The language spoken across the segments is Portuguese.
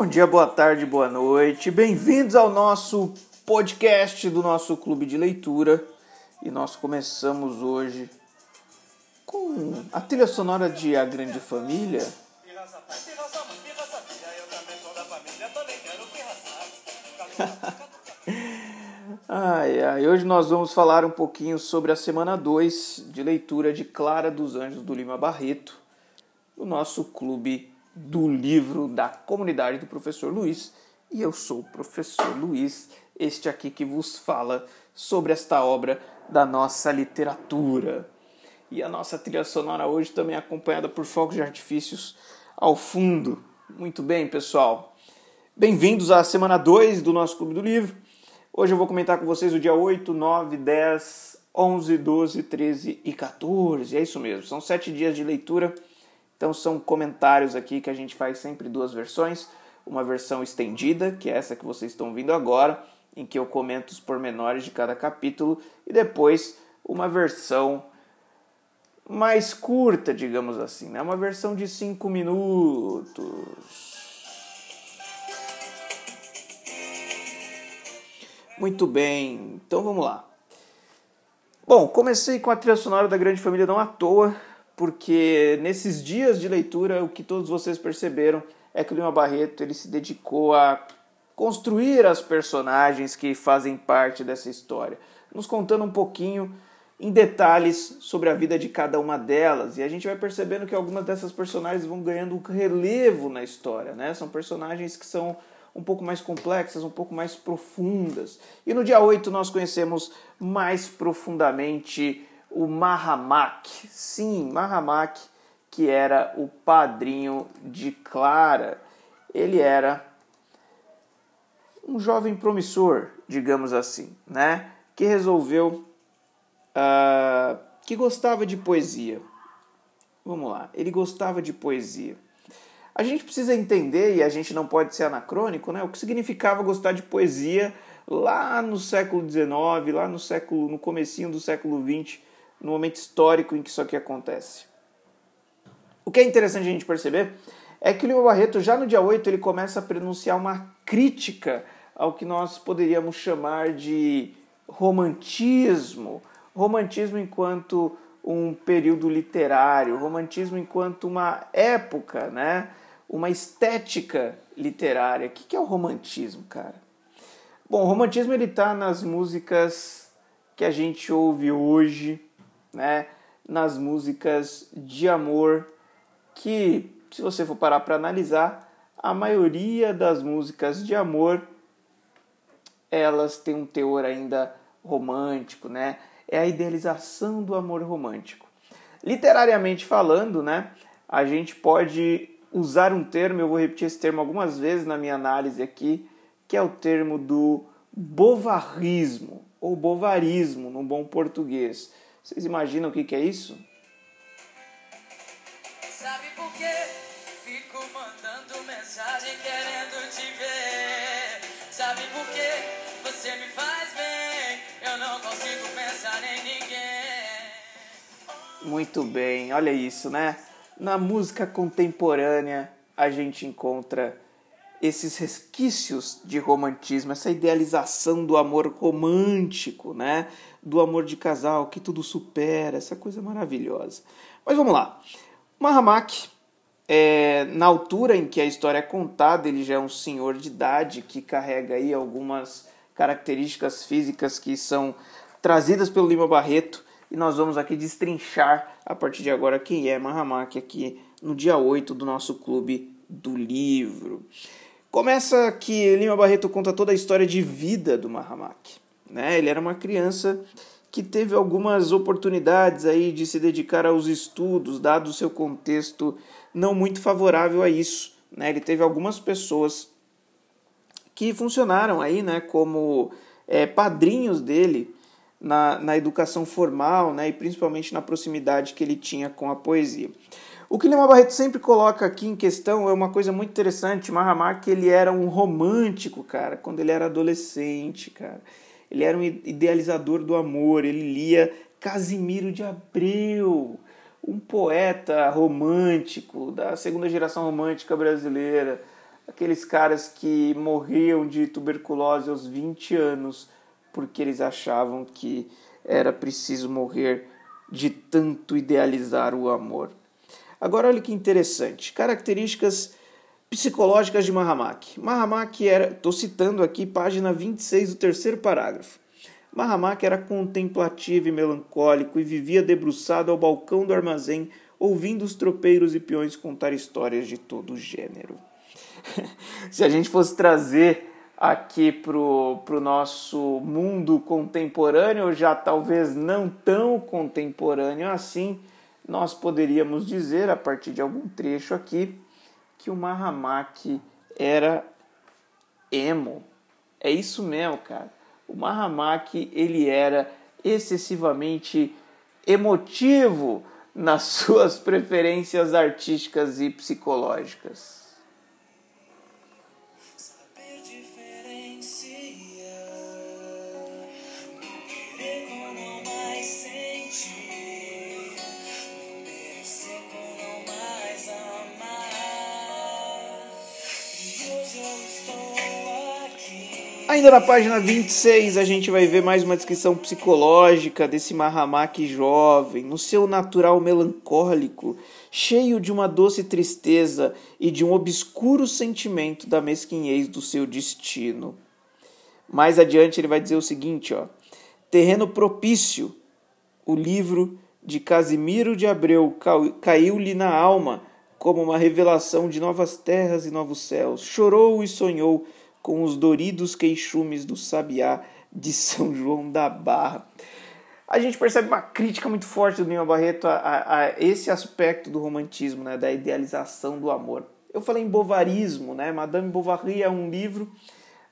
Bom dia, boa tarde, boa noite. Bem-vindos ao nosso podcast do nosso clube de leitura. E nós começamos hoje com a trilha sonora de A Grande Família. ai, ai, hoje nós vamos falar um pouquinho sobre a semana 2 de leitura de Clara dos Anjos do Lima Barreto, do nosso clube do livro da comunidade do professor Luiz. E eu sou o professor Luiz, este aqui que vos fala sobre esta obra da nossa literatura. E a nossa trilha sonora hoje também é acompanhada por fogos de artifícios ao fundo. Muito bem, pessoal. Bem-vindos à semana 2 do nosso Clube do Livro. Hoje eu vou comentar com vocês o dia 8, 9, 10, 11, 12, 13 e 14. É isso mesmo, são sete dias de leitura. Então são comentários aqui que a gente faz sempre duas versões. Uma versão estendida, que é essa que vocês estão vendo agora, em que eu comento os pormenores de cada capítulo, e depois uma versão mais curta, digamos assim, né? uma versão de 5 minutos. Muito bem, então vamos lá. Bom, comecei com a trilha sonora da Grande Família não à toa, porque nesses dias de leitura o que todos vocês perceberam é que o Lima Barreto ele se dedicou a construir as personagens que fazem parte dessa história, nos contando um pouquinho em detalhes sobre a vida de cada uma delas. E a gente vai percebendo que algumas dessas personagens vão ganhando um relevo na história, né? São personagens que são um pouco mais complexas, um pouco mais profundas. E no dia 8 nós conhecemos mais profundamente o Mahamak. Sim, Mahamak, que era o padrinho de Clara. Ele era um jovem promissor, digamos assim, né? Que resolveu uh, que gostava de poesia. Vamos lá, ele gostava de poesia. A gente precisa entender, e a gente não pode ser anacrônico, né, o que significava gostar de poesia lá no século XIX, lá no século, no comecinho do século XX, no momento histórico em que isso aqui acontece. O que é interessante a gente perceber é que o Lima Barreto, já no dia 8, ele começa a pronunciar uma crítica ao que nós poderíamos chamar de romantismo, romantismo enquanto um período literário, romantismo enquanto uma época, né? uma estética literária. O que é o romantismo, cara? Bom, o romantismo ele está nas músicas que a gente ouve hoje, né? nas músicas de amor, que, se você for parar para analisar, a maioria das músicas de amor elas têm um teor ainda romântico, né? é a idealização do amor romântico. Literariamente falando, né, a gente pode usar um termo, eu vou repetir esse termo algumas vezes na minha análise aqui, que é o termo do bovarismo, ou bovarismo, no bom português. Vocês imaginam o que, que é isso? Sabe por quê? Fico mandando mensagem querendo te ver. Sabe por quê? Você me faz bem. Eu não consigo pensar em ninguém. Muito bem, olha isso, né? Na música contemporânea a gente encontra esses resquícios de romantismo, essa idealização do amor romântico, né? Do amor de casal que tudo supera, essa coisa maravilhosa. Mas vamos lá. Mahamak, é, na altura em que a história é contada, ele já é um senhor de idade que carrega aí algumas características físicas que são trazidas pelo Lima Barreto e nós vamos aqui destrinchar a partir de agora quem é Mahamak aqui no dia 8 do nosso clube do livro. Começa que Lima Barreto conta toda a história de vida do Mahamak. Né? Ele era uma criança que teve algumas oportunidades aí de se dedicar aos estudos, dado o seu contexto não muito favorável a isso. Né? Ele teve algumas pessoas que funcionaram aí, né, como é, padrinhos dele na, na educação formal, né, e principalmente na proximidade que ele tinha com a poesia. O que Lima Barreto sempre coloca aqui em questão é uma coisa muito interessante. Mahamak, ele era um romântico, cara, quando ele era adolescente, cara. Ele era um idealizador do amor, ele lia Casimiro de Abreu, um poeta romântico da segunda geração romântica brasileira aqueles caras que morriam de tuberculose aos 20 anos porque eles achavam que era preciso morrer de tanto idealizar o amor. Agora olha que interessante, características psicológicas de Mahamak. Mahamak era, estou citando aqui página 26 do terceiro parágrafo. Mahamak era contemplativo e melancólico e vivia debruçado ao balcão do armazém, ouvindo os tropeiros e peões contar histórias de todo gênero. Se a gente fosse trazer aqui para o nosso mundo contemporâneo, já talvez não tão contemporâneo assim, nós poderíamos dizer, a partir de algum trecho aqui, que o Mahamak era emo. É isso mesmo, cara. O Mahamak ele era excessivamente emotivo nas suas preferências artísticas e psicológicas. Ainda na página 26 a gente vai ver mais uma descrição psicológica desse Mahamak jovem, no seu natural melancólico, cheio de uma doce tristeza e de um obscuro sentimento da mesquinhez do seu destino. Mais adiante ele vai dizer o seguinte, ó: Terreno propício. O livro de Casimiro de Abreu caiu-lhe na alma como uma revelação de novas terras e novos céus. Chorou e sonhou com os doridos queixumes do sabiá de São João da Barra. A gente percebe uma crítica muito forte do Lima Barreto a, a, a, esse aspecto do romantismo, né, da idealização do amor. Eu falei em bovarismo, né? Madame Bovary é um livro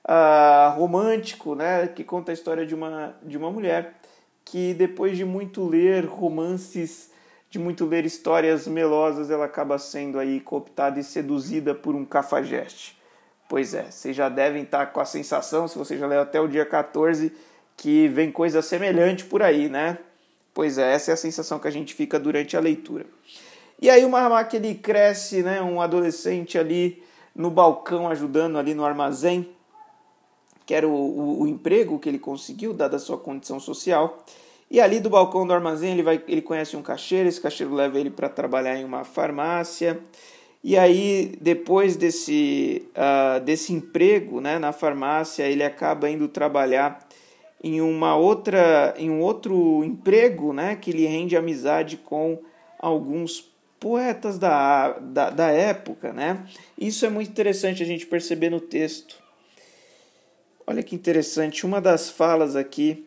uh, romântico, né, que conta a história de uma, de uma mulher que depois de muito ler romances, de muito ler histórias melosas, ela acaba sendo aí cooptada e seduzida por um cafajeste. Pois é, vocês já devem estar com a sensação, se você já leu até o dia 14, que vem coisa semelhante por aí, né? Pois é, essa é a sensação que a gente fica durante a leitura. E aí o Mahamak ele cresce, né, um adolescente ali no balcão ajudando ali no armazém, que era o, o, o emprego que ele conseguiu, dada a sua condição social. E ali do balcão do armazém ele, vai, ele conhece um caixeiro, esse caixeiro leva ele para trabalhar em uma farmácia. E aí, depois desse, uh, desse emprego né, na farmácia, ele acaba indo trabalhar em uma outra em um outro emprego né, que lhe rende amizade com alguns poetas da, da, da época. Né? Isso é muito interessante a gente perceber no texto. Olha que interessante, uma das falas aqui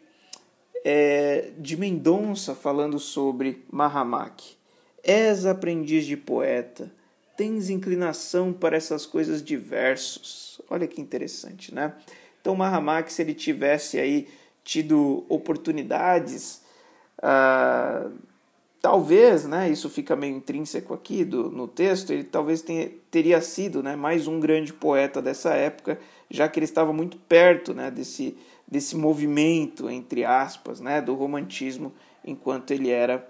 é de Mendonça falando sobre Mahamak. És aprendiz de poeta tens inclinação para essas coisas diversos. Olha que interessante, né? Então, Mahamak, se ele tivesse aí tido oportunidades, ah, talvez, né, isso fica meio intrínseco aqui do, no texto, ele talvez tenha, teria sido né, mais um grande poeta dessa época, já que ele estava muito perto né, desse, desse movimento, entre aspas, né, do romantismo, enquanto ele era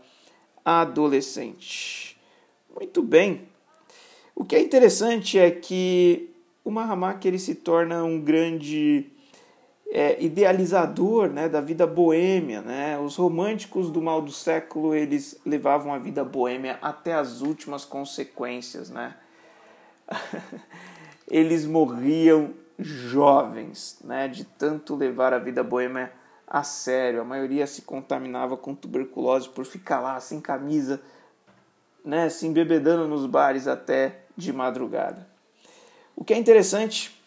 adolescente. Muito bem, o que é interessante é que o Mahamak ele se torna um grande é, idealizador né, da vida boêmia. Né? Os românticos do mal do século eles levavam a vida boêmia até as últimas consequências. Né? eles morriam jovens né, de tanto levar a vida boêmia a sério. A maioria se contaminava com tuberculose por ficar lá sem camisa, né, se embebedando nos bares até de madrugada. O que é interessante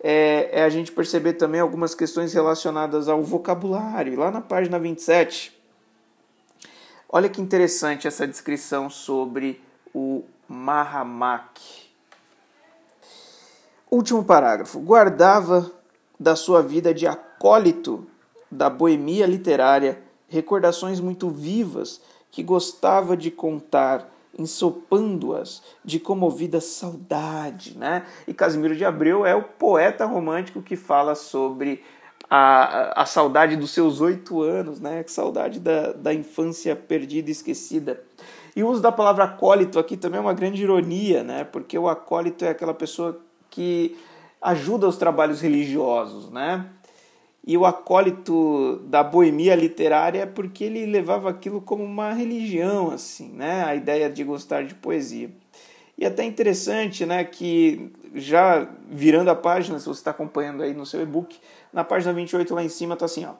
é, é, a gente perceber também algumas questões relacionadas ao vocabulário. Lá na página 27, olha que interessante essa descrição sobre o Mahamak. Último parágrafo. Guardava da sua vida de acólito da boemia literária recordações muito vivas que gostava de contar ensopando-as de comovida saudade, né? E Casimiro de Abreu é o poeta romântico que fala sobre a, a saudade dos seus oito anos, né? Saudade da, da infância perdida e esquecida. E o uso da palavra acólito aqui também é uma grande ironia, né? Porque o acólito é aquela pessoa que ajuda os trabalhos religiosos, né? E o acólito da boemia literária é porque ele levava aquilo como uma religião, assim, né? A ideia de gostar de poesia. E até interessante, né, que já virando a página, se você está acompanhando aí no seu e-book, na página 28 lá em cima está assim, ó.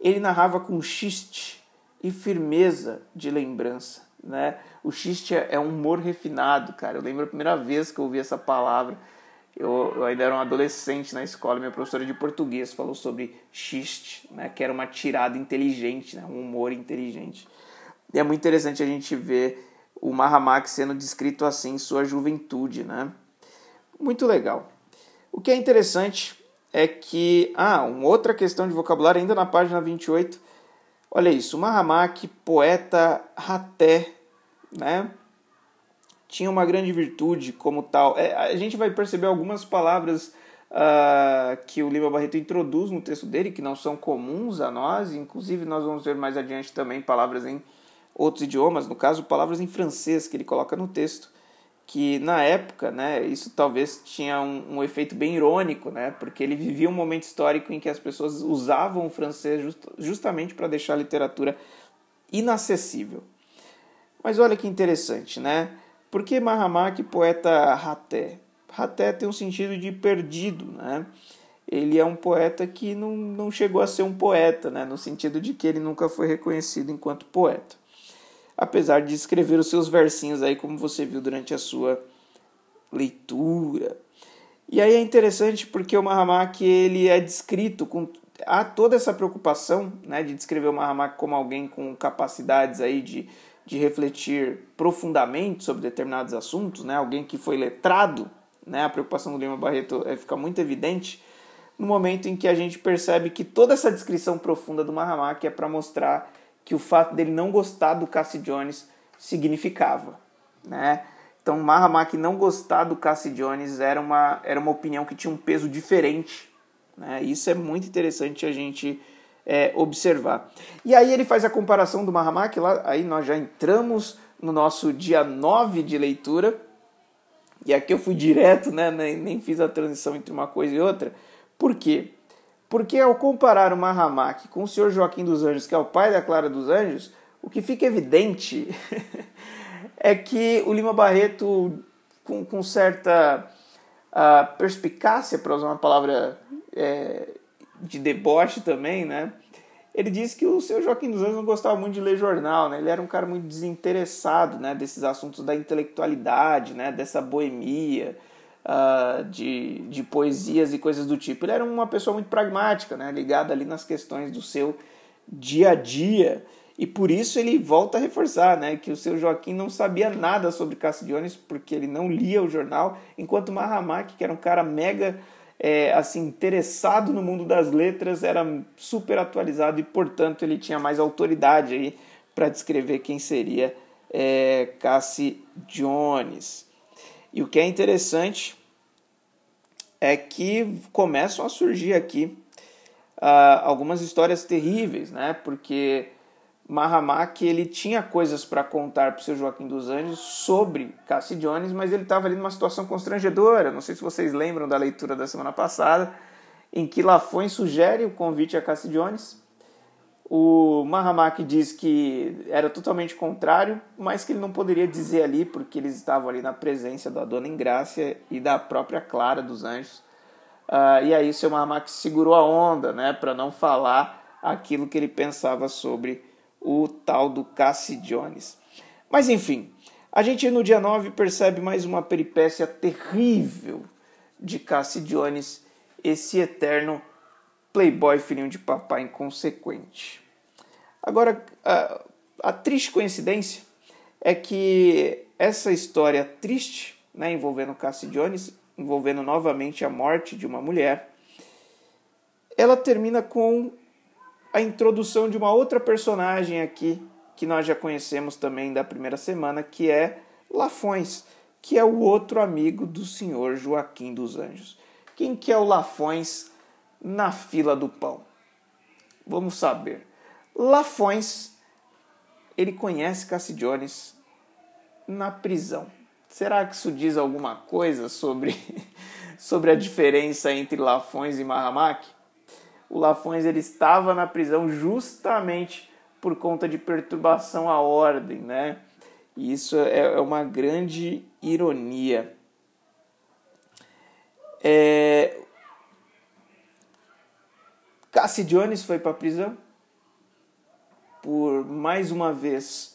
Ele narrava com xiste e firmeza de lembrança, né? O xiste é um humor refinado, cara. Eu lembro a primeira vez que eu ouvi essa palavra. Eu, eu ainda era um adolescente na escola, minha professora de português falou sobre xiste, né? Que era uma tirada inteligente, né? Um humor inteligente. E é muito interessante a gente ver o Mahamak sendo descrito assim em sua juventude, né? Muito legal. O que é interessante é que, ah, uma outra questão de vocabulário ainda na página 28. Olha isso, Mahamak, poeta raté, né? Tinha uma grande virtude como tal. É, a gente vai perceber algumas palavras uh, que o Lima Barreto introduz no texto dele, que não são comuns a nós, inclusive nós vamos ver mais adiante também palavras em outros idiomas, no caso, palavras em francês que ele coloca no texto, que na época, né, isso talvez tinha um, um efeito bem irônico, né, porque ele vivia um momento histórico em que as pessoas usavam o francês just, justamente para deixar a literatura inacessível. Mas olha que interessante, né? Por que Mahamak poeta raté? Raté tem um sentido de perdido, né? Ele é um poeta que não, não chegou a ser um poeta, né? no sentido de que ele nunca foi reconhecido enquanto poeta apesar de escrever os seus versinhos aí, como você viu durante a sua leitura. E aí é interessante porque o Mahamak ele é descrito com há toda essa preocupação, né, de descrever o Mahamak como alguém com capacidades aí de, de refletir profundamente sobre determinados assuntos, né, alguém que foi letrado, né, a preocupação do Lima Barreto é, fica muito evidente no momento em que a gente percebe que toda essa descrição profunda do Mahamak é para mostrar que o fato dele não gostar do Cassie Jones significava, né? Então, Mahamak não gostar do Cassie Jones era uma, era uma opinião que tinha um peso diferente. Né? Isso é muito interessante a gente é, observar. E aí ele faz a comparação do Mahamak, lá, aí nós já entramos no nosso dia 9 de leitura, e aqui eu fui direto, né? nem, nem fiz a transição entre uma coisa e outra. Por quê? Porque ao comparar o Mahamak com o senhor Joaquim dos Anjos, que é o pai da Clara dos Anjos, o que fica evidente é que o Lima Barreto, com, com certa uh, perspicácia, para usar uma palavra é, de deboche também, né? Ele disse que o seu Joaquim dos Anjos não gostava muito de ler jornal, né? Ele era um cara muito desinteressado, né? Desses assuntos da intelectualidade, né? Dessa boemia, uh, de, de poesias e coisas do tipo. Ele era uma pessoa muito pragmática, né? ligada ali nas questões do seu dia a dia. E por isso ele volta a reforçar né, que o seu Joaquim não sabia nada sobre Cassidiones, porque ele não lia o jornal, enquanto Mahamak, que era um cara mega é, assim interessado no mundo das letras, era super atualizado e, portanto, ele tinha mais autoridade aí para descrever quem seria é, Cassie Jones. E o que é interessante é que começam a surgir aqui uh, algumas histórias terríveis, né? Porque Mahamak ele tinha coisas para contar para o seu Joaquim dos Anjos sobre Cassie Jones, mas ele estava ali numa situação constrangedora. Não sei se vocês lembram da leitura da semana passada, em que Lafon sugere o convite a Cassie Jones o Mahamak diz que era totalmente contrário, mas que ele não poderia dizer ali porque eles estavam ali na presença da Dona Ingrácia e da própria Clara dos Anjos. Uh, e aí o seu Mahamak segurou a onda, né, para não falar aquilo que ele pensava sobre o tal do Cassie Jones. Mas enfim, a gente no dia 9 percebe mais uma peripécia terrível de Cassie Jones, esse eterno playboy filhinho de papai inconsequente. Agora, a, a triste coincidência é que essa história triste, né, envolvendo Cassie Jones, envolvendo novamente a morte de uma mulher, ela termina com a introdução de uma outra personagem aqui que nós já conhecemos também da primeira semana, que é Lafões, que é o outro amigo do senhor Joaquim dos Anjos. Quem que é o Lafões na fila do pão? Vamos saber. Lafões, ele conhece Cassie Jones na prisão. Será que isso diz alguma coisa sobre, sobre a diferença entre Lafões e Mahamak? O Lafões ele estava na prisão justamente por conta de perturbação à ordem, né? E isso é, é uma grande ironia. É... Cassie Jones foi para a prisão por mais uma vez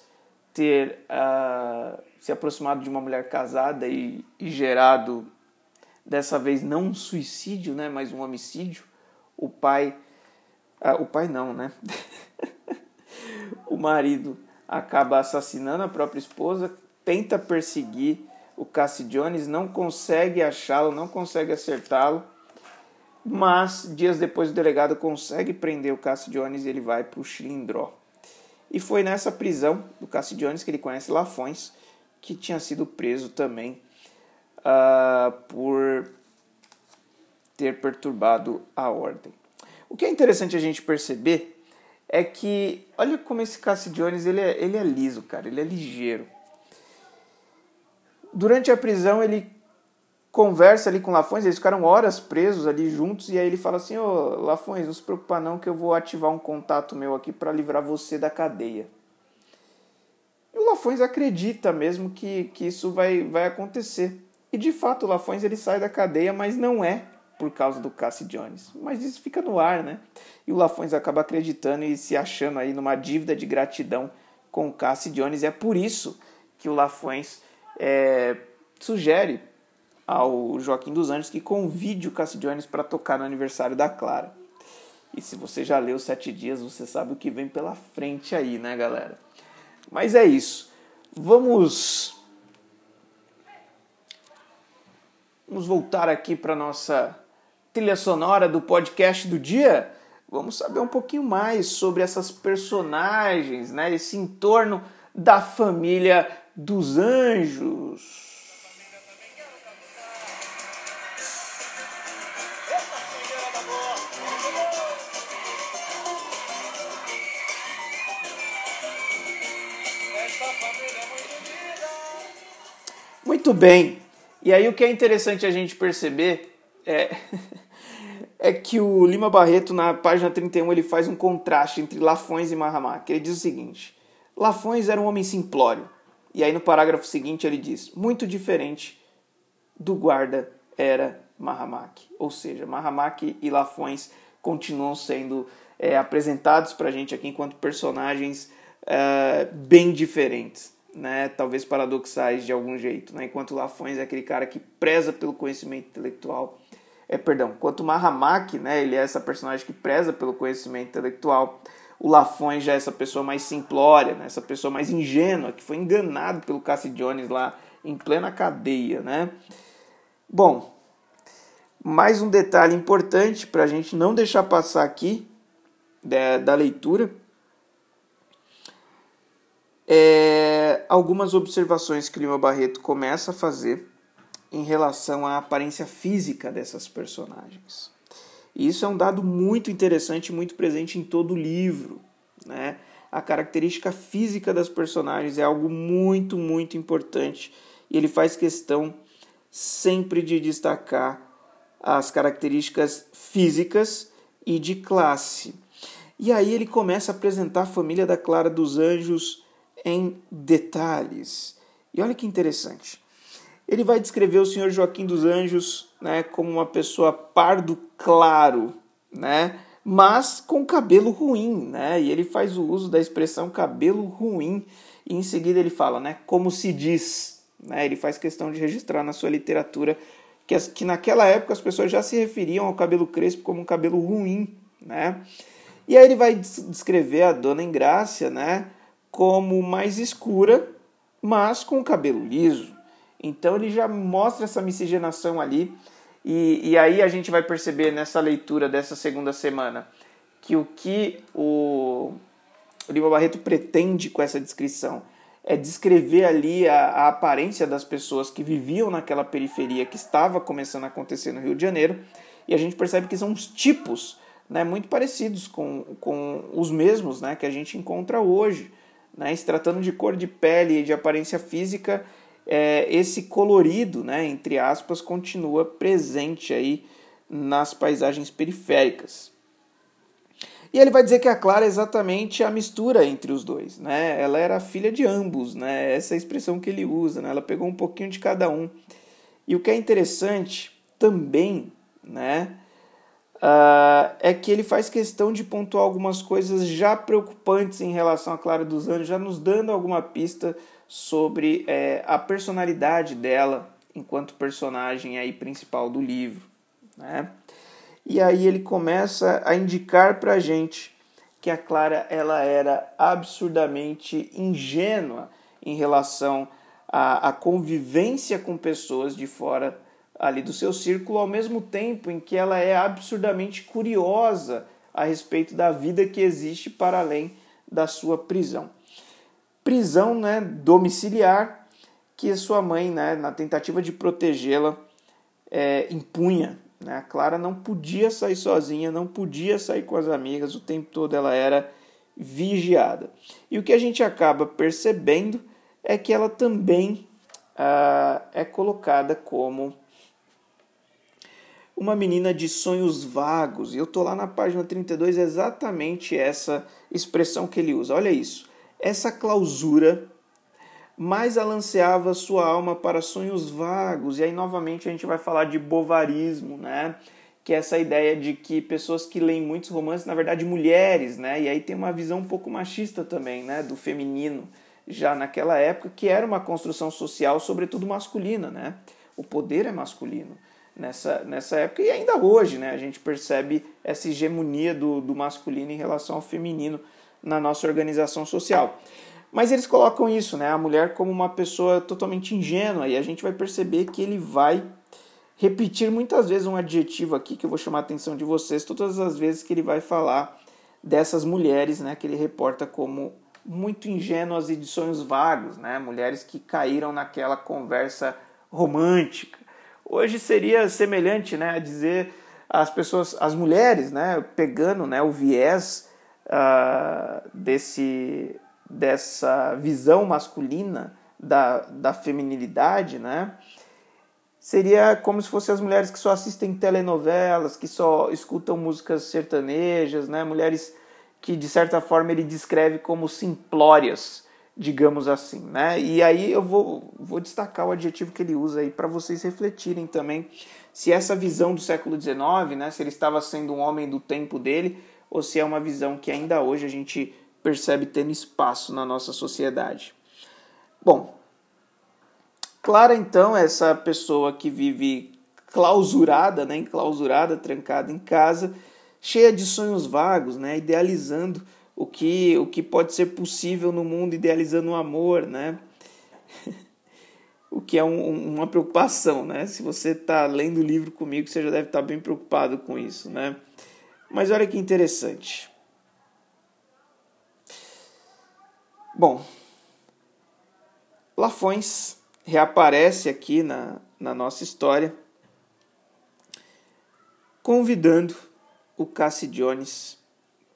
ter uh, se aproximado de uma mulher casada e, e, gerado dessa vez não um suicídio, né, mas um homicídio. O pai, uh, o pai não, né? o marido acaba assassinando a própria esposa, tenta perseguir o Cassie Jones, não consegue achá-lo, não consegue acertá-lo, mas dias depois o delegado consegue prender o Cassie Jones e ele vai para o Chilindró. E foi nessa prisão do Cassie Jones que ele conhece Lafões, que tinha sido preso também uh, por ter perturbado a ordem. O que é interessante a gente perceber é que, olha como esse Cassie Jones ele é, ele é liso, cara, ele é ligeiro. Durante a prisão ele conversa ali com Lafões, eles ficaram horas presos ali juntos, e aí ele fala assim, ô oh, Lafões, não se preocupa não que eu vou ativar um contato meu aqui para livrar você da cadeia. E o Lafões acredita mesmo que, que isso vai, vai acontecer. E de fato o Lafões ele sai da cadeia, mas não é por causa do Cassie Jones. Mas isso fica no ar, né? E o Lafões acaba acreditando e se achando aí numa dívida de gratidão com o Cassie Jones. É por isso que o Lafões é, sugere ao Joaquim dos Anjos que convide o Cassie Jones para tocar no aniversário da Clara. E se você já leu Sete Dias, você sabe o que vem pela frente aí, né, galera? Mas é isso. Vamos. Vamos voltar aqui para nossa trilha sonora do podcast do dia. Vamos saber um pouquinho mais sobre essas personagens, né? Esse entorno da família dos anjos. Muito bem. E aí o que é interessante a gente perceber é, é que o Lima Barreto, na página 31, ele faz um contraste entre Lafões e Mahamak. Ele diz o seguinte: Lafões era um homem simplório. E aí no parágrafo seguinte ele diz: muito diferente do guarda era Mahamak. Ou seja, Mahamak e Lafões continuam sendo é, apresentados para a gente aqui enquanto personagens é, bem diferentes né, talvez paradoxais de algum jeito, né? enquanto Lafões é aquele cara que preza pelo conhecimento intelectual, é, perdão, enquanto Mahamak, né, ele é essa personagem que preza pelo conhecimento intelectual, o Lafões já é essa pessoa mais simplória, né, essa pessoa mais ingênua, que foi enganado pelo Cassie Jones lá em plena cadeia, né? Bom, mais um detalhe importante para a gente não deixar passar aqui da, da leitura é, algumas observações que Lima Barreto começa a fazer em relação à aparência física dessas personagens. E isso é um dado muito interessante, muito presente em todo o livro. Né? A característica física das personagens é algo muito, muito importante. E ele faz questão sempre de destacar as características físicas e de classe. E aí ele começa a apresentar a família da Clara dos Anjos em detalhes. E olha que interessante. Ele vai descrever o senhor Joaquim dos Anjos né, como uma pessoa pardo claro, né, mas com cabelo ruim. Né, e ele faz o uso da expressão cabelo ruim. E em seguida ele fala, né, como se diz. Né, ele faz questão de registrar na sua literatura que, as, que naquela época as pessoas já se referiam ao cabelo crespo como um cabelo ruim. Né? E aí ele vai descrever a dona Engrácia, né? como mais escura, mas com cabelo liso. Então ele já mostra essa miscigenação ali. E, e aí a gente vai perceber nessa leitura dessa segunda semana que o que o, Lima Barreto pretende com essa descrição é descrever ali a, a, aparência das pessoas que viviam naquela periferia que estava começando a acontecer no Rio de Janeiro. E a gente percebe que são os tipos né, muito parecidos com, com os mesmos né, que a gente encontra hoje. Né? Se tratando de cor de pele e de aparência física, é, esse colorido, né, entre aspas, continua presente aí nas paisagens periféricas. E ele vai dizer que a Clara é exatamente a mistura entre os dois, né? Ela era filha de ambos, né? Essa é a expressão que ele usa, né? Ela pegou um pouquinho de cada um. E o que é interessante também, né? Uh, é que ele faz questão de pontuar algumas coisas já preocupantes em relação a Clara dos Anjos, já nos dando alguma pista sobre é, a personalidade dela enquanto personagem aí principal do livro. Né? E aí ele começa a indicar para a gente que a Clara ela era absurdamente ingênua em relação à, à convivência com pessoas de fora ali do seu círculo, ao mesmo tempo em que ela é absurdamente curiosa a respeito da vida que existe para além da sua prisão. Prisão né, domiciliar que sua mãe, né, na tentativa de protegê-la, é, impunha. Né? A Clara não podia sair sozinha, não podia sair com as amigas, o tempo todo ela era vigiada. E o que a gente acaba percebendo é que ela também ah, é colocada como uma menina de sonhos vagos. E eu tô lá na página 32, é exatamente essa expressão que ele usa. Olha isso. Essa clausura mais alanceava sua alma para sonhos vagos. E aí novamente a gente vai falar de bovarismo, né? Que é essa ideia de que pessoas que leem muitos romances, na verdade mulheres, né? E aí tem uma visão um pouco machista também, né, do feminino já naquela época, que era uma construção social sobretudo masculina, né? O poder é masculino nessa, nessa época e ainda hoje, né? A gente percebe essa hegemonia do, do masculino em relação ao feminino na nossa organização social. Mas eles colocam isso, né? A mulher como uma pessoa totalmente ingênua e a gente vai perceber que ele vai repetir muitas vezes um adjetivo aqui que eu vou chamar a atenção de vocês todas as vezes que ele vai falar dessas mulheres, né? Que ele reporta como muito ingênuas e de sonhos vagos, né? Mulheres que caíram naquela conversa romântica Hoje seria semelhante né, a dizer as pessoas, as mulheres, né, pegando né, o viés uh, desse, dessa visão masculina da, da feminilidade, né, seria como se fossem as mulheres que só assistem telenovelas, que só escutam músicas sertanejas, né, mulheres que de certa forma ele descreve como simplórias, digamos assim, né? E aí eu vou, vou destacar o adjetivo que ele usa aí para vocês refletirem também se essa visão do século XIX, né, se ele estava sendo um homem do tempo dele ou se é uma visão que ainda hoje a gente percebe tendo espaço na nossa sociedade. Bom, Clara então é essa pessoa que vive clausurada, né, enclausurada, trancada em casa, cheia de sonhos vagos, né, idealizando o que, o que pode ser possível no mundo idealizando o amor, né? o que é um, uma preocupação, né? Se você está lendo o livro comigo, você já deve estar tá bem preocupado com isso, né? Mas olha que interessante. Bom, Lafões reaparece aqui na, na nossa história, convidando o Cassie Jones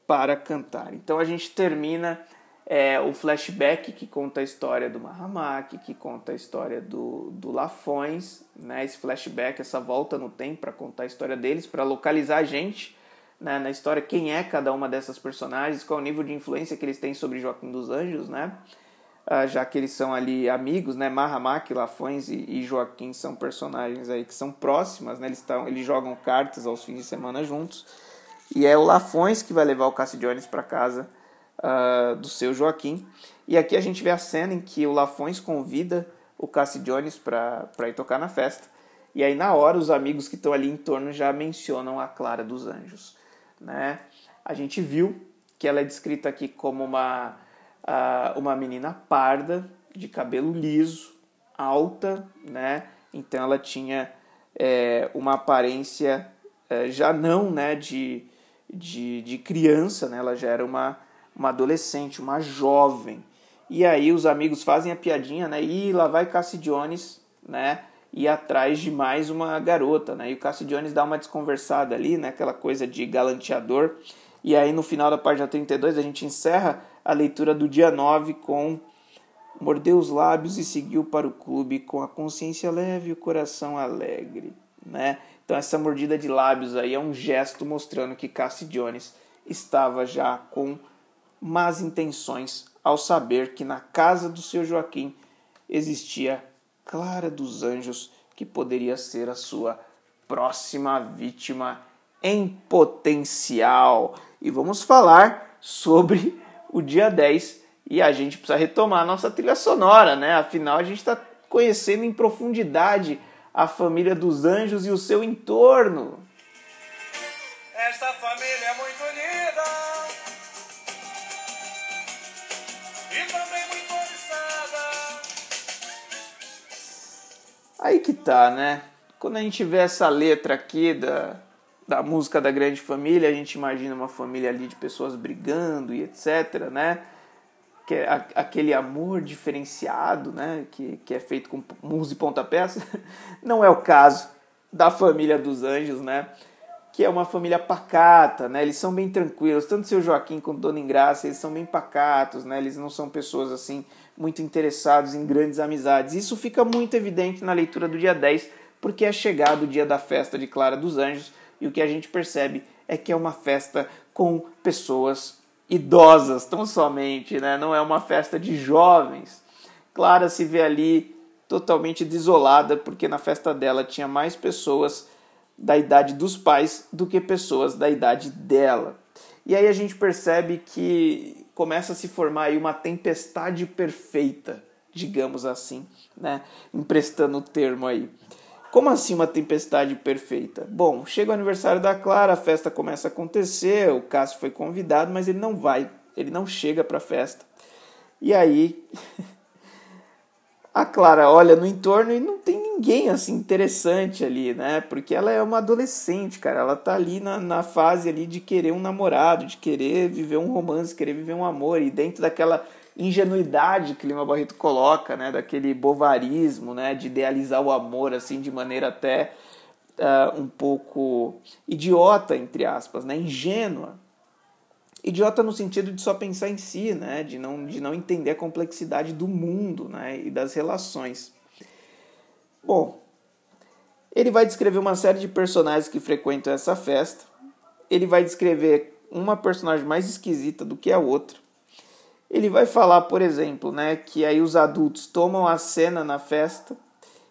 para cantar. Então a gente termina é, o flashback que conta a história do Mahamak, que conta a história do, do Lafões, né? esse flashback, essa volta no tempo para contar a história deles, para localizar a gente né, na história, quem é cada uma dessas personagens, qual o nível de influência que eles têm sobre Joaquim dos Anjos, né? Ah, já que eles são ali amigos, né? Mahamak, Lafões e, e, Joaquim são personagens aí que são próximas, né? Eles, tão, eles jogam cartas aos fins de semana juntos. E é o Lafões que vai levar o Cassie Jones para casa uh, do seu Joaquim. E aqui a gente vê a cena em que o Lafões convida o Cassie Jones para ir tocar na festa. E aí, na hora, os amigos que estão ali em torno já mencionam a Clara dos Anjos. Né? A gente viu que ela é descrita aqui como uma, uh, uma menina parda, de cabelo liso, alta, né? Então ela tinha é, uma aparência é, já não né, de, de, de criança, né? ela já era uma, uma adolescente, uma jovem. E aí os amigos fazem a piadinha, né? E lá vai Cassie Jones, né? Ir atrás de mais uma garota, né? E o Cassie Jones dá uma desconversada ali, né? Aquela coisa de galanteador. E aí no final da página 32 a gente encerra a leitura do dia 9 com mordeu os lábios e seguiu para o clube com a consciência leve e o coração alegre, né? Então essa mordida de lábios aí é um gesto mostrando que Cassie Jones estava já com más intenções ao saber que na casa do seu Joaquim existia Clara dos Anjos, que poderia ser a sua próxima vítima em potencial. E vamos falar sobre o dia 10 e a gente precisa retomar a nossa trilha sonora, né? Afinal, a gente está conhecendo em profundidade a família dos anjos e o seu entorno. Aí que tá, né? Quando a gente vê essa letra aqui da, da música da grande família, a gente imagina uma família ali de pessoas brigando e etc, né? Que é aquele amor diferenciado, né? Que, que é feito com murros e pontapés. Não é o caso da família dos anjos, né? Que é uma família pacata, né? Eles são bem tranquilos, tanto seu Joaquim quanto Dona Ingraça, eles são bem pacatos, né? Eles não são pessoas assim muito interessados em grandes amizades. Isso fica muito evidente na leitura do dia 10, porque é chegado o dia da festa de Clara dos Anjos e o que a gente percebe é que é uma festa com pessoas idosas, tão somente, né? Não é uma festa de jovens. Clara se vê ali totalmente desolada porque na festa dela tinha mais pessoas da idade dos pais do que pessoas da idade dela. E aí a gente percebe que começa a se formar aí uma tempestade perfeita, digamos assim, né? Emprestando o termo aí. Como assim uma tempestade perfeita? Bom, chega o aniversário da Clara, a festa começa a acontecer, o Cássio foi convidado, mas ele não vai, ele não chega para a festa. E aí a Clara olha no entorno e não tem ninguém assim interessante ali, né? Porque ela é uma adolescente, cara. Ela tá ali na, na fase ali de querer um namorado, de querer viver um romance, querer viver um amor. E dentro daquela ingenuidade que Lima Barreto coloca, né, daquele bovarismo, né, de idealizar o amor assim de maneira até uh, um pouco idiota entre aspas, né, ingênua. Idiota no sentido de só pensar em si, né, de não de não entender a complexidade do mundo, né, e das relações. Bom, ele vai descrever uma série de personagens que frequentam essa festa. Ele vai descrever uma personagem mais esquisita do que a outra ele vai falar, por exemplo, né, que aí os adultos tomam a cena na festa.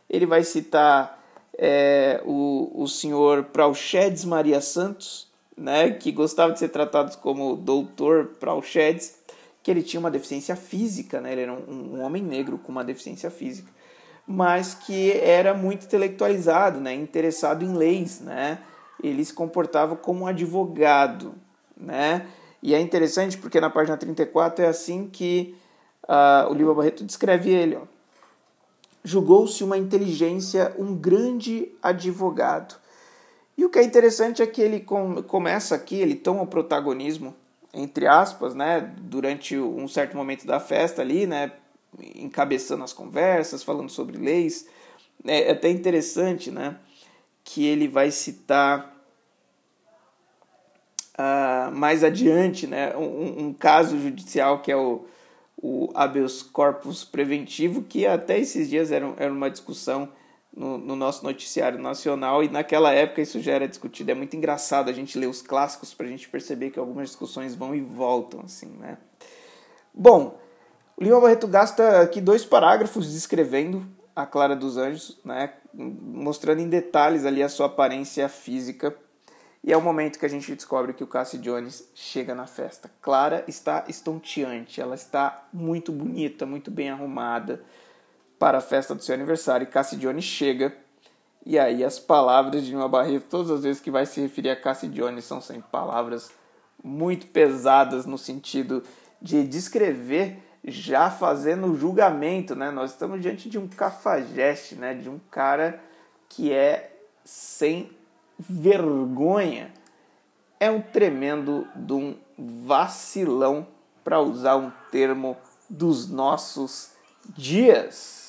Ele vai citar é, o, o senhor Prauchedes Maria Santos, né, que gostava de ser tratado como doutor Prauchedes, que ele tinha uma deficiência física, né, ele era um, um homem negro com uma deficiência física, mas que era muito intelectualizado, né, interessado em leis, né, ele se comportava como um advogado, né, e é interessante porque na página 34 é assim que uh, o Lima Barreto descreve ele. Julgou-se uma inteligência, um grande advogado. E o que é interessante é que ele com, começa aqui, ele toma o protagonismo, entre aspas, né, durante um certo momento da festa ali, né, encabeçando as conversas, falando sobre leis. É até interessante, né, que ele vai citar uh, mais adiante né, um, um, caso judicial que é o, o habeas corpus preventivo, que até esses dias era, era uma discussão no, no, nosso noticiário nacional e naquela época isso já era discutido. É muito engraçado a gente ler os clássicos para a gente perceber que algumas discussões vão e voltam. assim, né? Bom, o Lima Barreto gasta aqui dois parágrafos descrevendo a Clara dos Anjos, né, mostrando em detalhes ali a sua aparência física e é o momento que a gente descobre que o Cassie Jones chega na festa. Clara está estonteante, ela está muito bonita, muito bem arrumada para a festa do seu aniversário. E Cassie Jones chega, e aí as palavras de uma Barreto, todas as vezes que vai se referir a Cassie Jones, são sempre palavras muito pesadas no sentido de descrever já fazendo o julgamento, né? Nós estamos diante de um cafajeste, né? De um cara que é sem vergonha é um tremendo de um vacilão, para usar um termo dos nossos dias.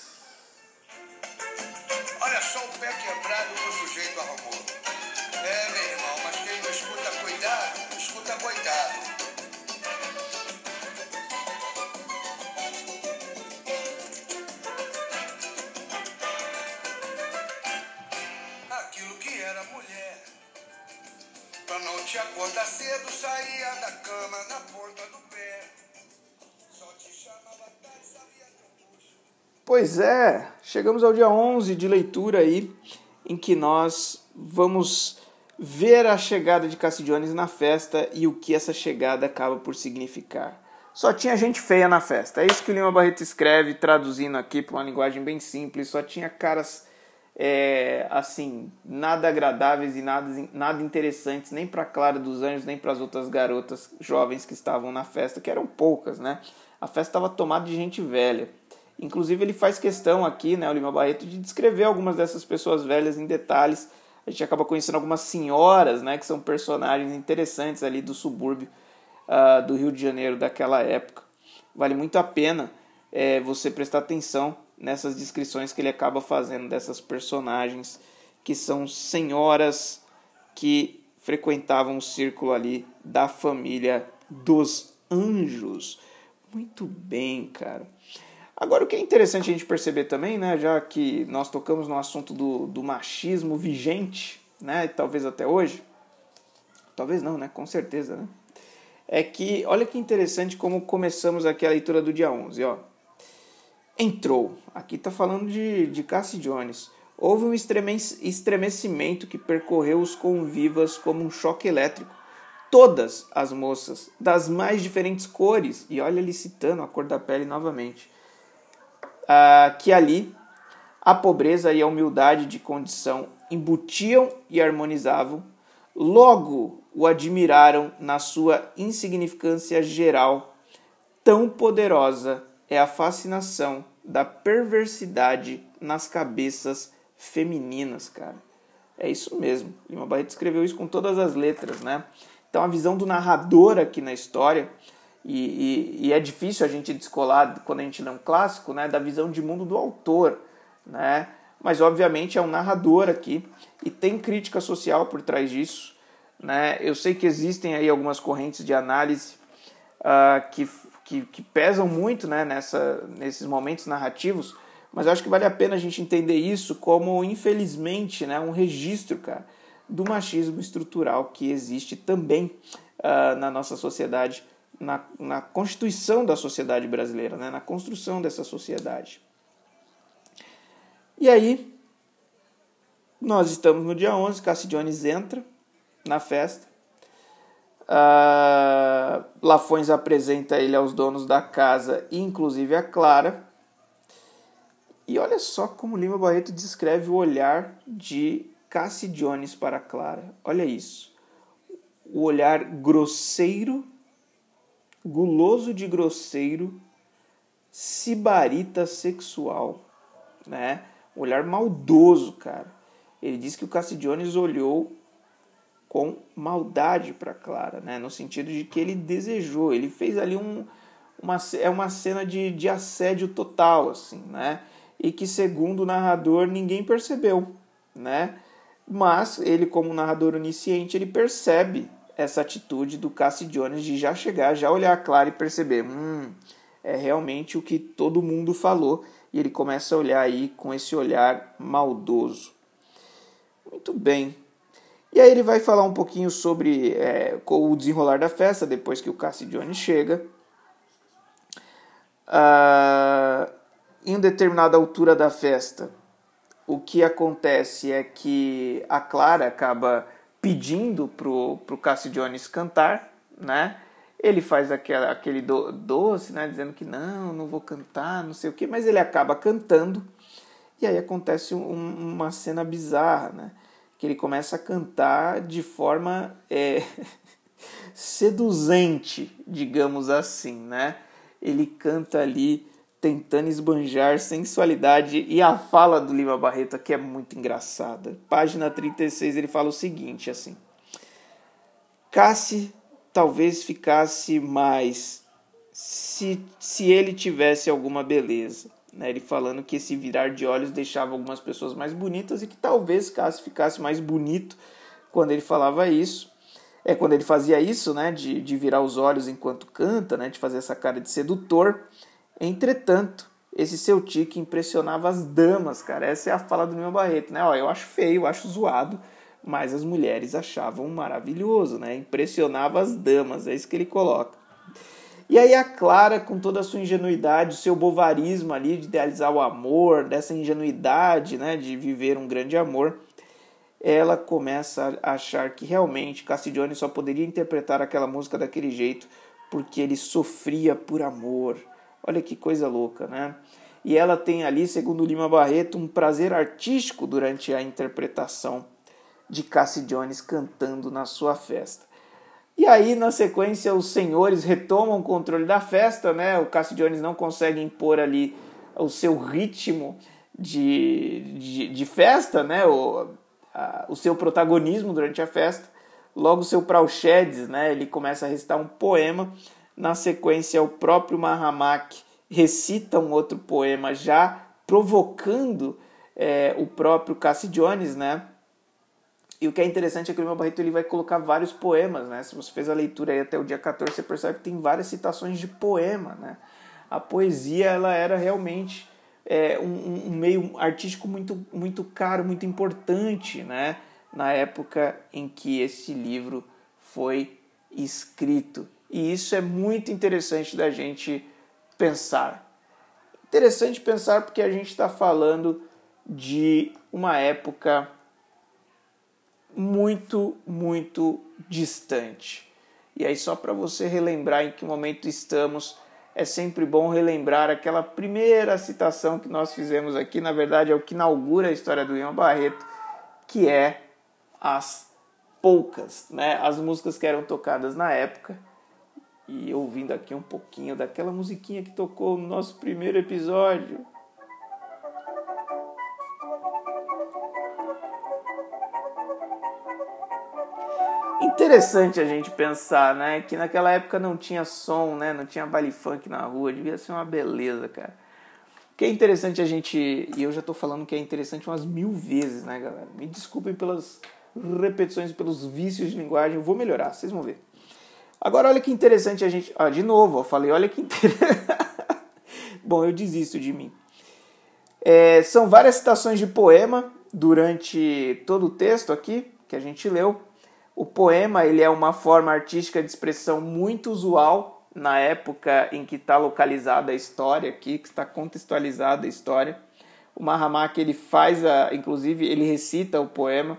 Acordar cedo, saía da cama na ponta do pé. Só te chamava tarde, sabia teu puxo. Pois é, chegamos ao dia 11 de leitura aí, em que nós vamos ver a chegada de Cassidiones na festa e o que essa chegada acaba por significar. Só tinha gente feia na festa. É isso que o Lima Barreto escreve, traduzindo aqui para uma linguagem bem simples. Só tinha caras é, assim, nada agradáveis e nada, nada interessantes, nem para Clara dos Anjos, nem para as outras garotas jovens que estavam na festa, que eram poucas, né? A festa estava tomada de gente velha. Inclusive, ele faz questão aqui, né, o Lima Barreto, de descrever algumas dessas pessoas velhas em detalhes. A gente acaba conhecendo algumas senhoras, né, que são personagens interessantes ali do subúrbio uh, do Rio de Janeiro daquela época. Vale muito a pena é, você prestar atenção nessas descrições que ele acaba fazendo dessas personagens que são senhoras que frequentavam o círculo ali da família dos anjos. Muito bem, cara. Agora, o que é interessante a gente perceber também, né, já que nós tocamos no assunto do, do machismo vigente, né, talvez até hoje, talvez não, né, com certeza, né, é que, olha que interessante como começamos aqui a leitura do dia 11, ó. Entrou, aqui está falando de, de Cassie Jones, houve um estremecimento que percorreu os convivas como um choque elétrico. Todas as moças, das mais diferentes cores, e olha ele citando a cor da pele novamente, ah, que ali a pobreza e a humildade de condição embutiam e harmonizavam, logo o admiraram na sua insignificância geral. Tão poderosa é a fascinação da perversidade nas cabeças femininas, cara. É isso mesmo. Lima Barreto escreveu isso com todas as letras, né? Então a visão do narrador aqui na história e, e, e, é difícil a gente descolar quando a gente lê um clássico, né, da visão de mundo do autor, né? Mas obviamente é um narrador aqui e tem crítica social por trás disso, né? Eu sei que existem aí algumas correntes de análise uh, que, que, que, pesam muito, né, nessa, nesses momentos narrativos, mas eu acho que vale a pena a gente entender isso como, infelizmente, né, um registro, cara, do machismo estrutural que existe também uh, na nossa sociedade na, na constituição da sociedade brasileira, né? na construção dessa sociedade. E aí, nós estamos no dia 11, Cassie Jones entra na festa. Uh, Lafões apresenta ele aos donos da casa, inclusive a Clara. E olha só como Lima Barreto descreve o olhar de Cassie Jones para Clara. Olha isso. O olhar grosseiro guloso de grosseiro, sibarita sexual, né? Um olhar maldoso, cara. Ele diz que o Cassidiones olhou com maldade para Clara, né? No sentido de que ele desejou, ele fez ali um, uma, é uma cena de, de assédio total, assim, né? E que, segundo o narrador, ninguém percebeu, né? Mas ele, como narrador onisciente, ele percebe essa atitude do Cassie Jones de já chegar, já olhar claro e perceber, hum, é realmente o que todo mundo falou, e ele começa a olhar aí com esse olhar maldoso. Muito bem. E aí ele vai falar um pouquinho sobre é, o desenrolar da festa, depois que o Cassie Jones chega. Ah, em determinada altura da festa, o que acontece é que a Clara acaba pedindo pro, pro Cássio Jones cantar, né? Ele faz aquela, aquele do, doce, né? Dizendo que não, não vou cantar, não sei o que, mas ele acaba cantando e aí acontece um, uma cena bizarra, né? Que ele começa a cantar de forma é, seduzente, digamos assim, né? Ele canta ali tentando esbanjar sensualidade e a fala do Lima Barreto aqui é muito engraçada. Página 36 ele fala o seguinte assim: Cassi talvez ficasse mais se, se ele tivesse alguma beleza. Né? Ele falando que esse virar de olhos deixava algumas pessoas mais bonitas e que talvez Cassi ficasse mais bonito quando ele falava isso. É quando ele fazia isso, né, de, de virar os olhos enquanto canta, né, de fazer essa cara de sedutor. Entretanto, esse seu tique impressionava as damas, cara. Essa é a fala do meu Barreto, né? Ó, eu acho feio, eu acho zoado, mas as mulheres achavam maravilhoso, né? Impressionava as damas, é isso que ele coloca. E aí a Clara, com toda a sua ingenuidade, o seu bovarismo ali de idealizar o amor, dessa ingenuidade, né, de viver um grande amor, ela começa a achar que realmente Castiglione só poderia interpretar aquela música daquele jeito porque ele sofria por amor. Olha que coisa louca, né? E ela tem ali, segundo Lima Barreto, um prazer artístico durante a interpretação de Cassie Jones cantando na sua festa. E aí, na sequência, os senhores retomam o controle da festa, né? O Cassie Jones não consegue impor ali o seu ritmo de, de, de festa, né? O, a, o seu protagonismo durante a festa. Logo, o seu Prauchedes, né? Ele começa a recitar um poema. Na sequência, o próprio Mahamak recita um outro poema, já provocando é, o próprio Cassie Jones, né? E o que é interessante é que o Lima Barreto ele vai colocar vários poemas, né? Se você fez a leitura até o dia 14, você percebe que tem várias citações de poema, né? A poesia, ela era realmente é, um, um, meio artístico muito, muito caro, muito importante, né? Na época em que esse livro foi escrito. E isso é muito interessante da gente pensar. Interessante pensar porque a gente está falando de uma época muito, muito distante. E aí, só para você relembrar em que momento estamos, é sempre bom relembrar aquela primeira citação que nós fizemos aqui, na verdade é o que inaugura a história do Ian Barreto, que é as poucas, né? As músicas que eram tocadas na época. E ouvindo aqui um pouquinho daquela musiquinha que tocou no nosso primeiro episódio. Interessante a gente pensar, né? Que naquela época não tinha som, né? Não tinha baile funk na rua, devia ser uma beleza, cara. O que é interessante a gente. E eu já tô falando que é interessante umas mil vezes, né, galera? Me desculpem pelas repetições, pelos vícios de linguagem, eu vou melhorar, vocês vão ver. Agora, olha que interessante a gente. Ah, de novo, eu falei, olha que interessante. Bom, eu desisto de mim. É, são várias citações de poema durante todo o texto aqui que a gente leu. O poema ele é uma forma artística de expressão muito usual na época em que está localizada a história aqui, que está contextualizada a história. O Mahamak ele faz, a, inclusive, ele recita o poema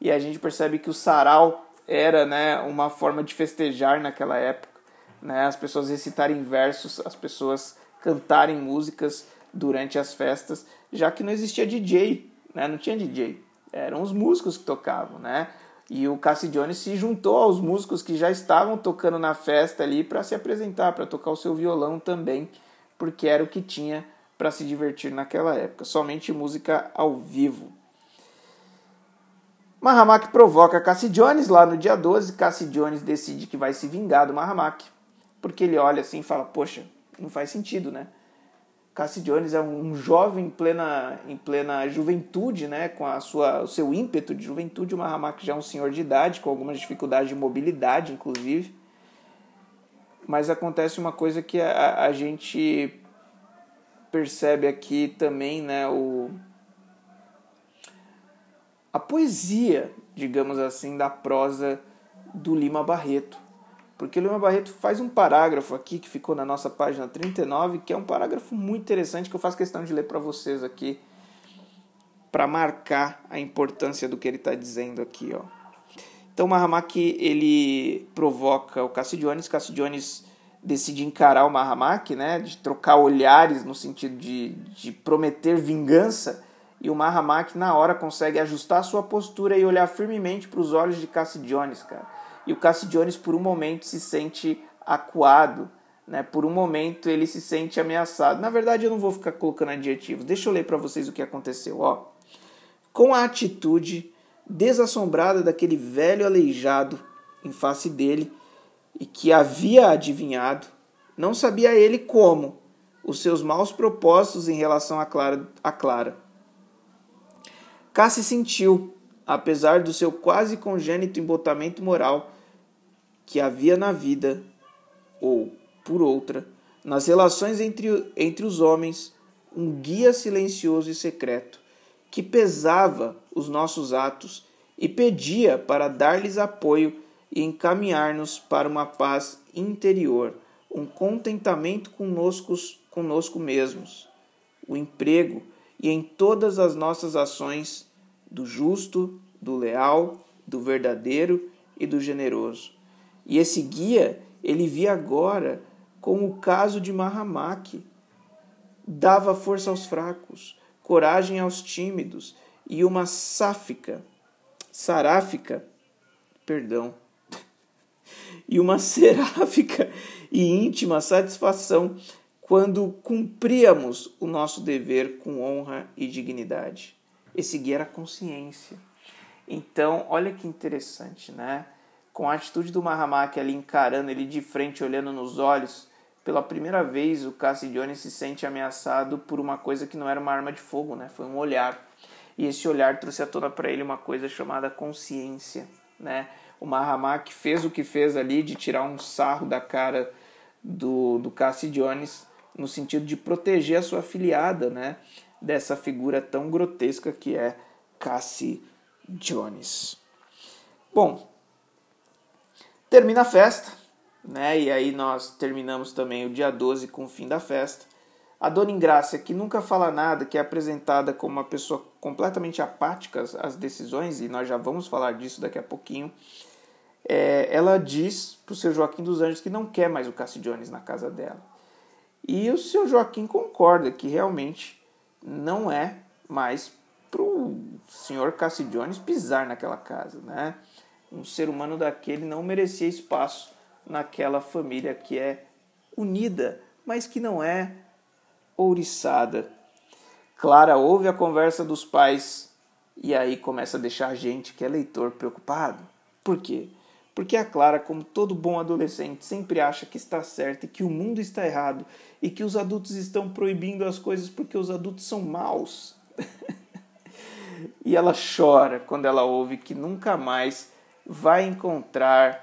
e a gente percebe que o sarau era né, uma forma de festejar naquela época. Né, as pessoas recitarem versos, as pessoas cantarem músicas durante as festas, já que não existia DJ, né, não tinha DJ, eram os músicos que tocavam, né? E o Cassie Jones se juntou aos músicos que já estavam tocando na festa ali para se apresentar, para tocar o seu violão também, porque era o que tinha para se divertir naquela época, somente música ao vivo. Mahamak provoca Cassie Jones lá no dia 12. Cassie Jones decide que vai se vingar do Mahamak, porque ele olha assim e fala: Poxa, não faz sentido, né? Cassie Jones é um jovem em plena, em plena juventude, né, com a sua, o seu ímpeto de juventude. O Mahamak já é um senhor de idade, com algumas dificuldades de mobilidade, inclusive. Mas acontece uma coisa que a, a gente percebe aqui também, né, o, a poesia, digamos assim, da prosa do Lima Barreto. Porque Lima Barreto faz um parágrafo aqui que ficou na nossa página 39, que é um parágrafo muito interessante que eu faço questão de ler para vocês aqui, para marcar a importância do que ele está dizendo aqui. Ó. Então o Mahamak ele provoca o Cassidiones, Cassidiones decide encarar o Mahamak, né, de trocar olhares no sentido de, de prometer vingança, e o Mahamak na hora consegue ajustar sua postura e olhar firmemente para os olhos de Cassidiones, cara e o Cassie Jones por um momento se sente acuado, né? Por um momento ele se sente ameaçado. Na verdade, eu não vou ficar colocando adjetivos. Deixa eu ler para vocês o que aconteceu, ó. Com a atitude desassombrada daquele velho aleijado em face dele e que havia adivinhado, não sabia ele como, os seus maus propósitos em relação a Clara. A Clara. Sentiu apesar do seu quase congênito embotamento moral, que havia na vida, ou, por outra, nas relações entre, entre os homens, um guia silencioso e secreto, que pesava os nossos atos e pedia para dar-lhes apoio e encaminhar-nos para uma paz interior, um contentamento conosco, conosco mesmos, o emprego e em todas as nossas ações do justo, do leal, do verdadeiro e do generoso. E esse guia ele via agora com o caso de Mahamak. Dava força aos fracos, coragem aos tímidos e uma sáfica, saráfica, perdão, e uma seráfica e íntima satisfação quando cumpríamos o nosso dever com honra e dignidade. Esse guia era consciência. Então, olha que interessante, né? Com a atitude do Mahamak ali encarando ele de frente, olhando nos olhos, pela primeira vez o Cassidione se sente ameaçado por uma coisa que não era uma arma de fogo, né? Foi um olhar. E esse olhar trouxe à tona para ele uma coisa chamada consciência, né? O Mahamak fez o que fez ali de tirar um sarro da cara do, do Cassidione no sentido de proteger a sua afiliada, né? Dessa figura tão grotesca que é Cassie Jones. Bom, termina a festa, né? E aí nós terminamos também o dia 12 com o fim da festa. A Dona Ingrácia, que nunca fala nada, que é apresentada como uma pessoa completamente apática às decisões, e nós já vamos falar disso daqui a pouquinho, é, ela diz para o seu Joaquim dos Anjos que não quer mais o Cassi Jones na casa dela. E o seu Joaquim concorda que realmente não é mais para o senhor Cassi Jones pisar naquela casa, né? Um ser humano daquele não merecia espaço naquela família que é unida, mas que não é ouriçada. Clara ouve a conversa dos pais e aí começa a deixar gente que é leitor preocupado. Por quê? Porque a Clara, como todo bom adolescente, sempre acha que está certo e que o mundo está errado e que os adultos estão proibindo as coisas porque os adultos são maus. e ela chora quando ela ouve que nunca mais vai encontrar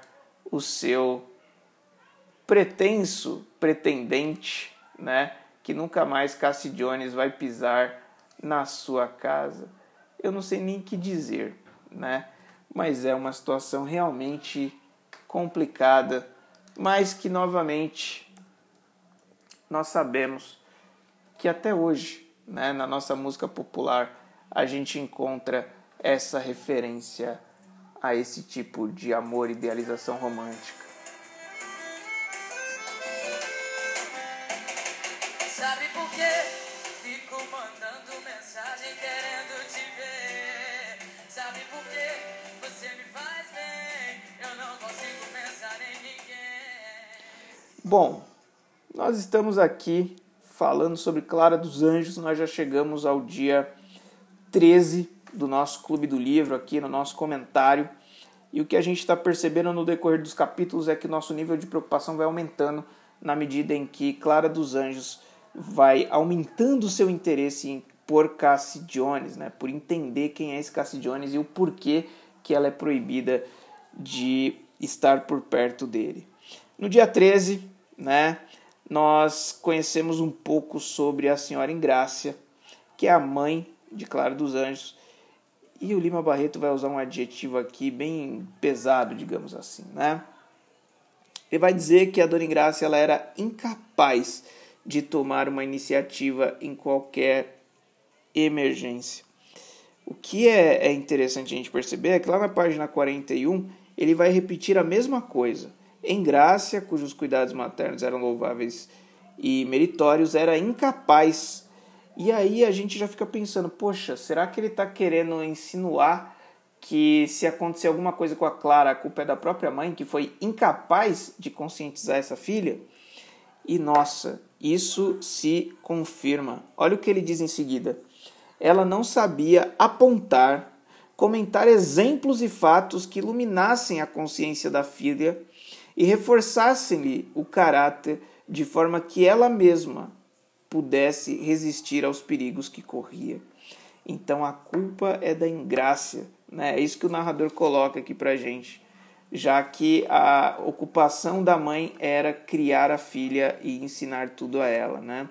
o seu pretenso pretendente, né? Que nunca mais Cassie Jones vai pisar na sua casa. Eu não sei nem o que dizer, né? Mas é uma situação realmente complicada, mas que novamente nós sabemos que até hoje, né, na nossa música popular, a gente encontra essa referência a esse tipo de amor e idealização romântica. Sabe por quê? Fico mandando mensagem querendo te ver. Sabe por quê? Você me faz bem. Eu não consigo pensar em ninguém. Bom, nós estamos aqui falando sobre Clara dos Anjos. Nós já chegamos ao dia 13 do nosso Clube do Livro, aqui no nosso comentário. E o que a gente está percebendo no decorrer dos capítulos é que nosso nível de preocupação vai aumentando na medida em que Clara dos Anjos vai aumentando seu interesse por Cassie Jones, né? por entender quem é esse Cassie Jones e o porquê que ela é proibida de estar por perto dele. No dia 13, né, nós conhecemos um pouco sobre a Senhora Ingrácia, que é a mãe de Clara dos Anjos, e o Lima Barreto vai usar um adjetivo aqui bem pesado, digamos assim, né? Ele vai dizer que a Dona Ingrácia ela era incapaz de tomar uma iniciativa em qualquer emergência. O que é, é interessante a gente perceber é que lá na página 41 ele vai repetir a mesma coisa. Em Grácia, cujos cuidados maternos eram louváveis e meritórios, era incapaz. E aí a gente já fica pensando, poxa, será que ele está querendo insinuar que se acontecer alguma coisa com a Clara, a culpa é da própria mãe, que foi incapaz de conscientizar essa filha? E nossa, isso se confirma. Olha o que ele diz em seguida. Ela não sabia apontar, comentar exemplos e fatos que iluminassem a consciência da filha e reforçassem-lhe o caráter de forma que ela mesma pudesse resistir aos perigos que corria. Então a culpa é da ingrácia, né? É isso que o narrador coloca aqui pra gente já que a ocupação da mãe era criar a filha e ensinar tudo a ela. Né?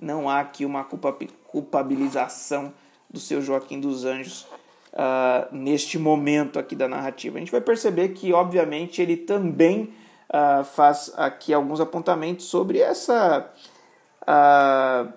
Não há aqui uma culpabilização do seu Joaquim dos Anjos uh, neste momento aqui da narrativa. A gente vai perceber que, obviamente, ele também uh, faz aqui alguns apontamentos sobre essa uh,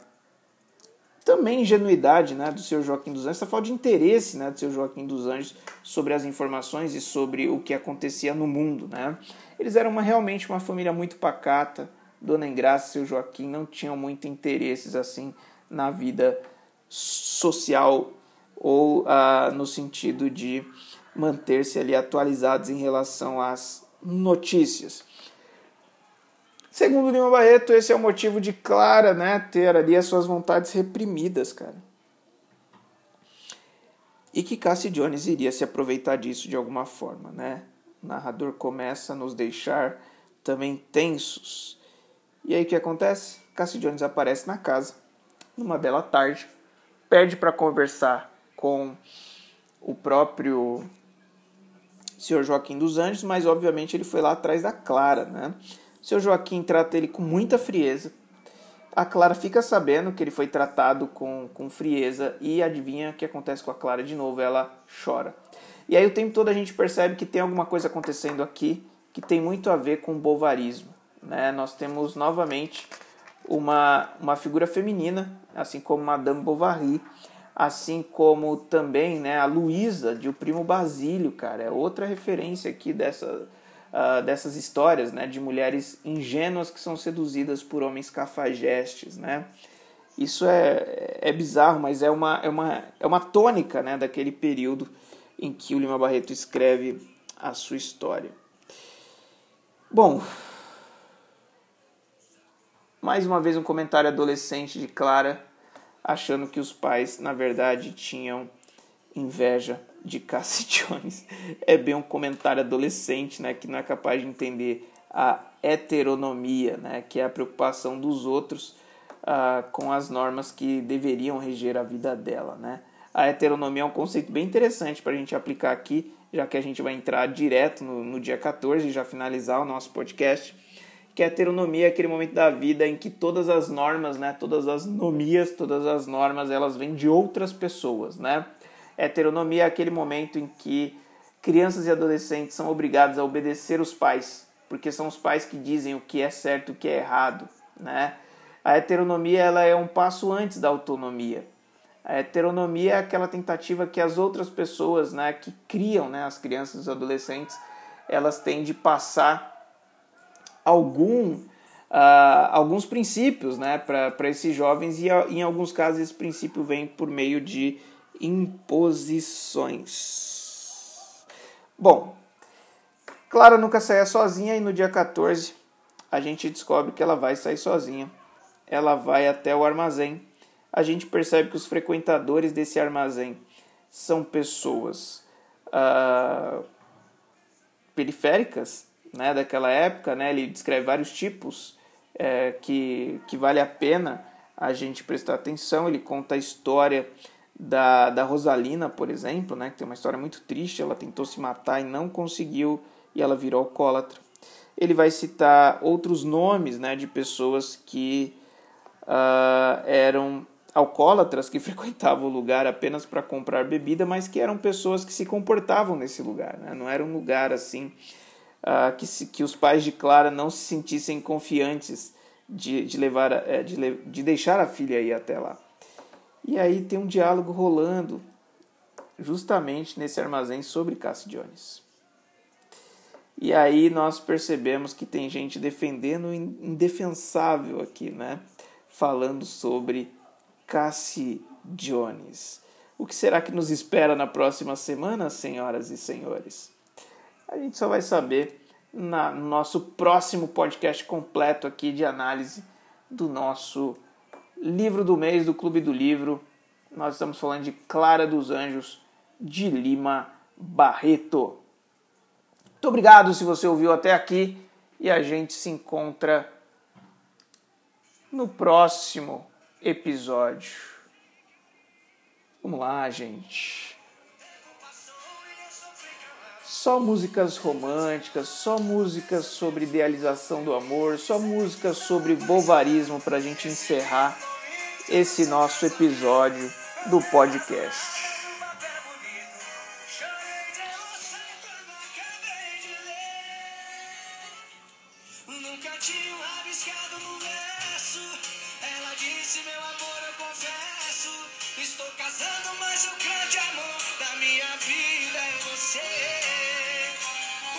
também ingenuidade né, do seu Joaquim dos Anjos, essa falta de interesse né, do seu Joaquim dos Anjos sobre as informações e sobre o que acontecia no mundo. Né? Eles eram uma, realmente uma família muito pacata, Dona Engraça e seu Joaquim não tinham muito interesses assim na vida social ou ah, no sentido de manter-se ali atualizados em relação às notícias. Segundo Lima Barreto, esse é o motivo de Clara né, ter ali as suas vontades reprimidas, cara. E que Cassie Jones iria se aproveitar disso de alguma forma, né? O narrador começa a nos deixar também tensos. E aí o que acontece? Cassie Jones aparece na casa, numa bela tarde, pede para conversar com o próprio Sr. Joaquim dos Anjos, mas obviamente ele foi lá atrás da Clara, né? Sr. Joaquim trata ele com muita frieza. A Clara fica sabendo que ele foi tratado com, com frieza e adivinha o que acontece com a Clara de novo, ela chora. E aí o tempo todo a gente percebe que tem alguma coisa acontecendo aqui que tem muito a ver com o bovarismo. Né? Nós temos novamente uma, uma figura feminina, assim como Madame Bovary, assim como também né, a Luísa de O Primo Basílio, cara, é outra referência aqui dessa, uh, dessas histórias né, de mulheres ingênuas que são seduzidas por homens cafajestes, né? Isso é, é bizarro, mas é uma, é uma, é uma tônica né, daquele período em que o Lima Barreto escreve a sua história. Bom, mais uma vez um comentário adolescente de Clara achando que os pais, na verdade, tinham inveja de Cassie Jones. É bem um comentário adolescente, né, que não é capaz de entender a heteronomia, né, que é a preocupação dos outros uh, com as normas que deveriam reger a vida dela, né. A heteronomia é um conceito bem interessante para a gente aplicar aqui, já que a gente vai entrar direto no, no dia 14 e já finalizar o nosso podcast que a heteronomia é aquele momento da vida em que todas as normas, né, todas as nomias, todas as normas, elas vêm de outras pessoas, né? Heteronomia é aquele momento em que crianças e adolescentes são obrigados a obedecer os pais, porque são os pais que dizem o que é certo e o que é errado, né? A heteronomia ela é um passo antes da autonomia. A heteronomia é aquela tentativa que as outras pessoas, né, que criam, né, as crianças e os adolescentes, elas têm de passar algum, uh, alguns princípios né, para esses jovens, e em alguns casos esse princípio vem por meio de imposições. Bom, Clara nunca saia sozinha e no dia 14 a gente descobre que ela vai sair sozinha. Ela vai até o armazém. A gente percebe que os frequentadores desse armazém são pessoas uh, periféricas, né, daquela época, né, ele descreve vários tipos é, que, que vale a pena a gente prestar atenção. Ele conta a história da, da Rosalina, por exemplo, né, que tem uma história muito triste. Ela tentou se matar e não conseguiu e ela virou alcoólatra. Ele vai citar outros nomes né, de pessoas que uh, eram alcoólatras que frequentavam o lugar apenas para comprar bebida, mas que eram pessoas que se comportavam nesse lugar. Né? Não era um lugar assim uh, que, se, que os pais de Clara não se sentissem confiantes de, de, levar, é, de, de deixar a filha ir até lá. E aí tem um diálogo rolando justamente nesse armazém sobre Cassie Jones. E aí nós percebemos que tem gente defendendo o indefensável aqui, né? Falando sobre Cassie Jones. O que será que nos espera na próxima semana, senhoras e senhores? A gente só vai saber na, no nosso próximo podcast completo aqui de análise do nosso livro do mês do Clube do Livro. Nós estamos falando de Clara dos Anjos de Lima Barreto. Muito obrigado se você ouviu até aqui e a gente se encontra no próximo episódio. Vamos lá, gente só músicas românticas, só músicas sobre idealização do amor, só músicas sobre bovarismo para a gente encerrar esse nosso episódio do podcast.